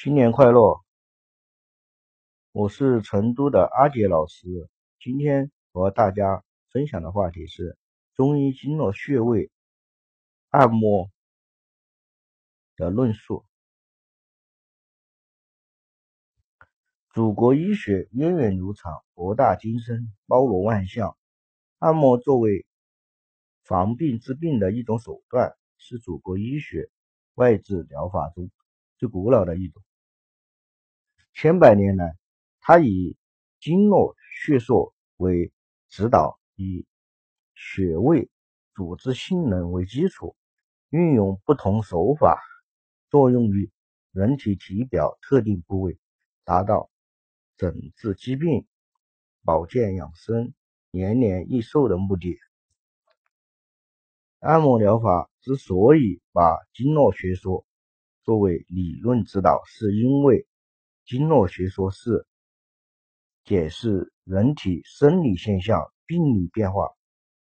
新年快乐！我是成都的阿杰老师，今天和大家分享的话题是中医经络穴位按摩的论述。祖国医学源远流长，博大精深，包罗万象。按摩作为防病治病的一种手段，是祖国医学外治疗法中最古老的一种。千百年来，它以经络穴说为指导，以穴位组织性能为基础，运用不同手法，作用于人体体表特定部位，达到诊治疾病、保健养生、延年益寿的目的。按摩疗法之所以把经络学说作为理论指导，是因为。经络学说是解释人体生理现象、病理变化、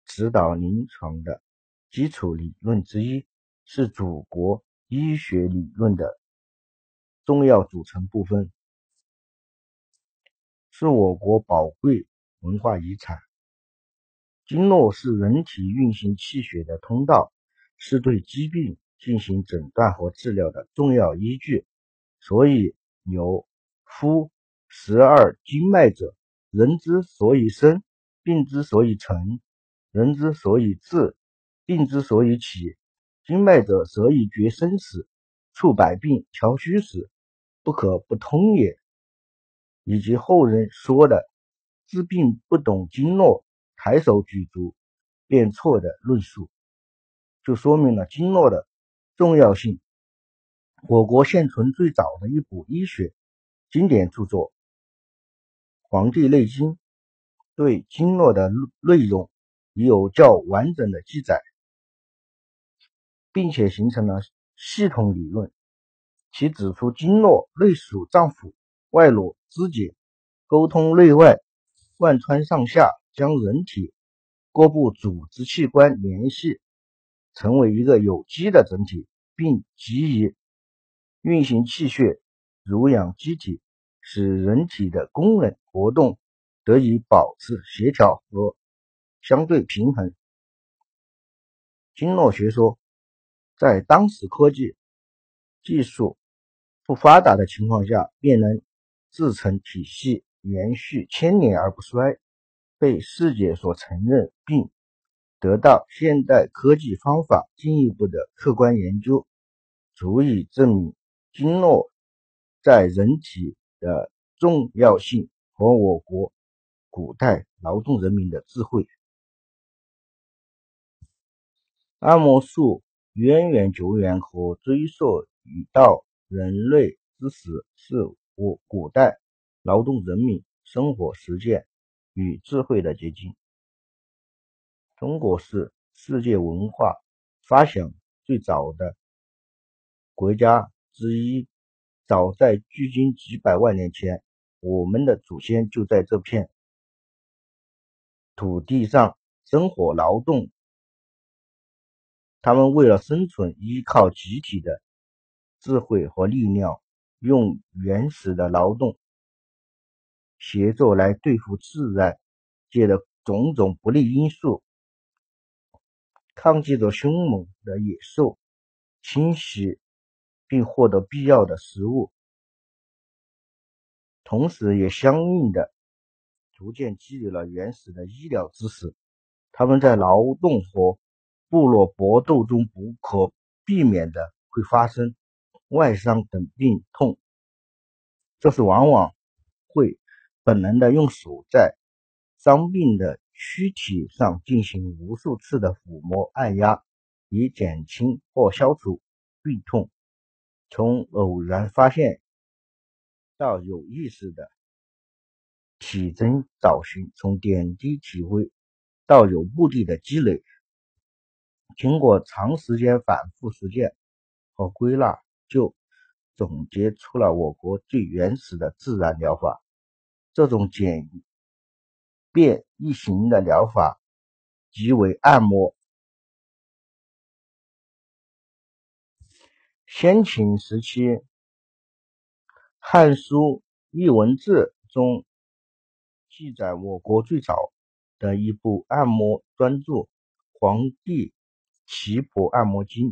指导临床的基础理论之一，是祖国医学理论的重要组成部分，是我国宝贵文化遗产。经络是人体运行气血的通道，是对疾病进行诊断和治疗的重要依据，所以。有夫十二经脉者，人之所以生，病之所以成；人之所以治，病之所以起。经脉者，则以决生死、处百病、调虚实，不可不通也。以及后人说的“治病不懂经络，抬手举足便错”的论述，就说明了经络的重要性。我国现存最早的一部医学经典著作《黄帝内经》，对经络的内容已有较完整的记载，并且形成了系统理论。其指出，经络内属脏腑，外络肢节，沟通内外，贯穿上下，将人体各部组织器官联系，成为一个有机的整体，并给予。运行气血，濡养机体，使人体的功能活动得以保持协调和相对平衡。经络学说在当时科技技术不发达的情况下，便能自成体系，延续千年而不衰，被世界所承认，并得到现代科技方法进一步的客观研究，足以证明。经络在人体的重要性和我国古代劳动人民的智慧。按摩术渊源久远，可追溯于到人类之始，是我古代劳动人民生活实践与智慧的结晶。中国是世界文化发祥最早的国家。之一，早在距今几百万年前，我们的祖先就在这片土地上生活劳动。他们为了生存，依靠集体的智慧和力量，用原始的劳动协作来对付自然界的种种不利因素，抗击着凶猛的野兽侵袭。并获得必要的食物，同时也相应的逐渐积累了原始的医疗知识。他们在劳动和部落搏斗中不可避免的会发生外伤等病痛，这是往往会本能的用手在伤病的躯体上进行无数次的抚摸按压，以减轻或消除病痛。从偶然发现到有意识的体征找寻，从点滴体会到有目的的积累，经过长时间反复实践和归纳，就总结出了我国最原始的自然疗法。这种简便易行的疗法即为按摩。先秦时期，汉书《艺文志》中记载，我国最早的一部按摩专著《黄帝奇婆按摩经》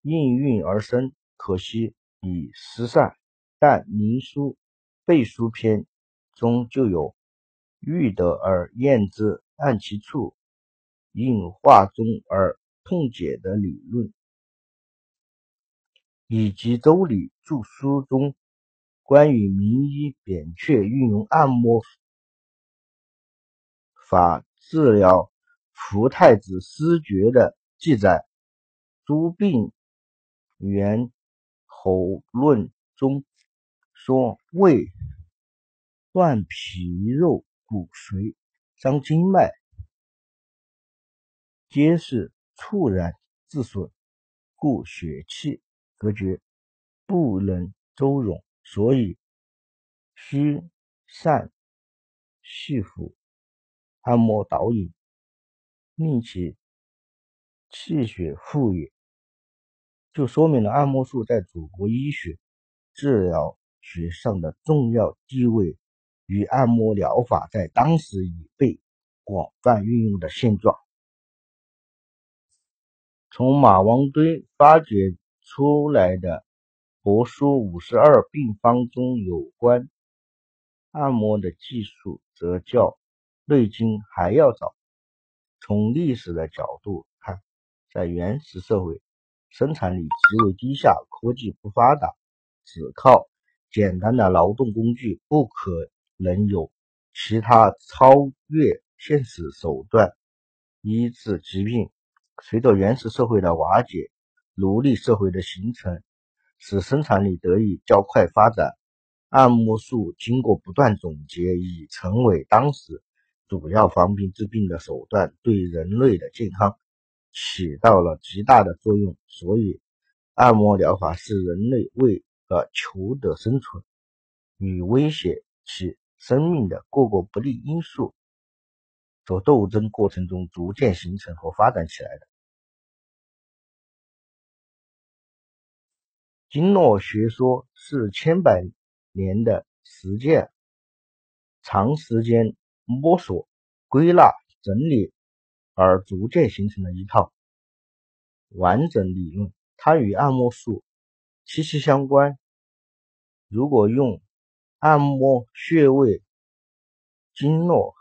应运而生，可惜已失散。但《明书背书篇》中就有“欲得而验之，按其处，应化中而痛解”的理论，以及《周礼》注书中。关于名医扁鹊运用按摩法治疗福太子失厥的记载，《诸病源候论》中说：“胃断皮肉骨髓，伤经脉，皆是猝然自损，故血气隔绝，不能周荣。”所以，需善细腹按摩导引，令其气血复也。就说明了按摩术在祖国医学治疗学上的重要地位与按摩疗法在当时已被广泛运用的现状。从马王堆发掘出来的。《帛书五十二病方》中有关按摩的技术，则较《内经》还要早。从历史的角度看，在原始社会，生产力极为低下，科技不发达，只靠简单的劳动工具不可能有其他超越现实手段医治疾病。随着原始社会的瓦解，奴隶社会的形成。使生产力得以较快发展，按摩术经过不断总结，已成为当时主要防病治病的手段，对人类的健康起到了极大的作用。所以，按摩疗法是人类为了求得生存与威胁其生命的各个不利因素做斗争过程中逐渐形成和发展起来的。经络学说是千百年的实践，长时间摸索、归纳、整理而逐渐形成的一套完整理论。它与按摩术息息相关。如果用按摩穴位、经络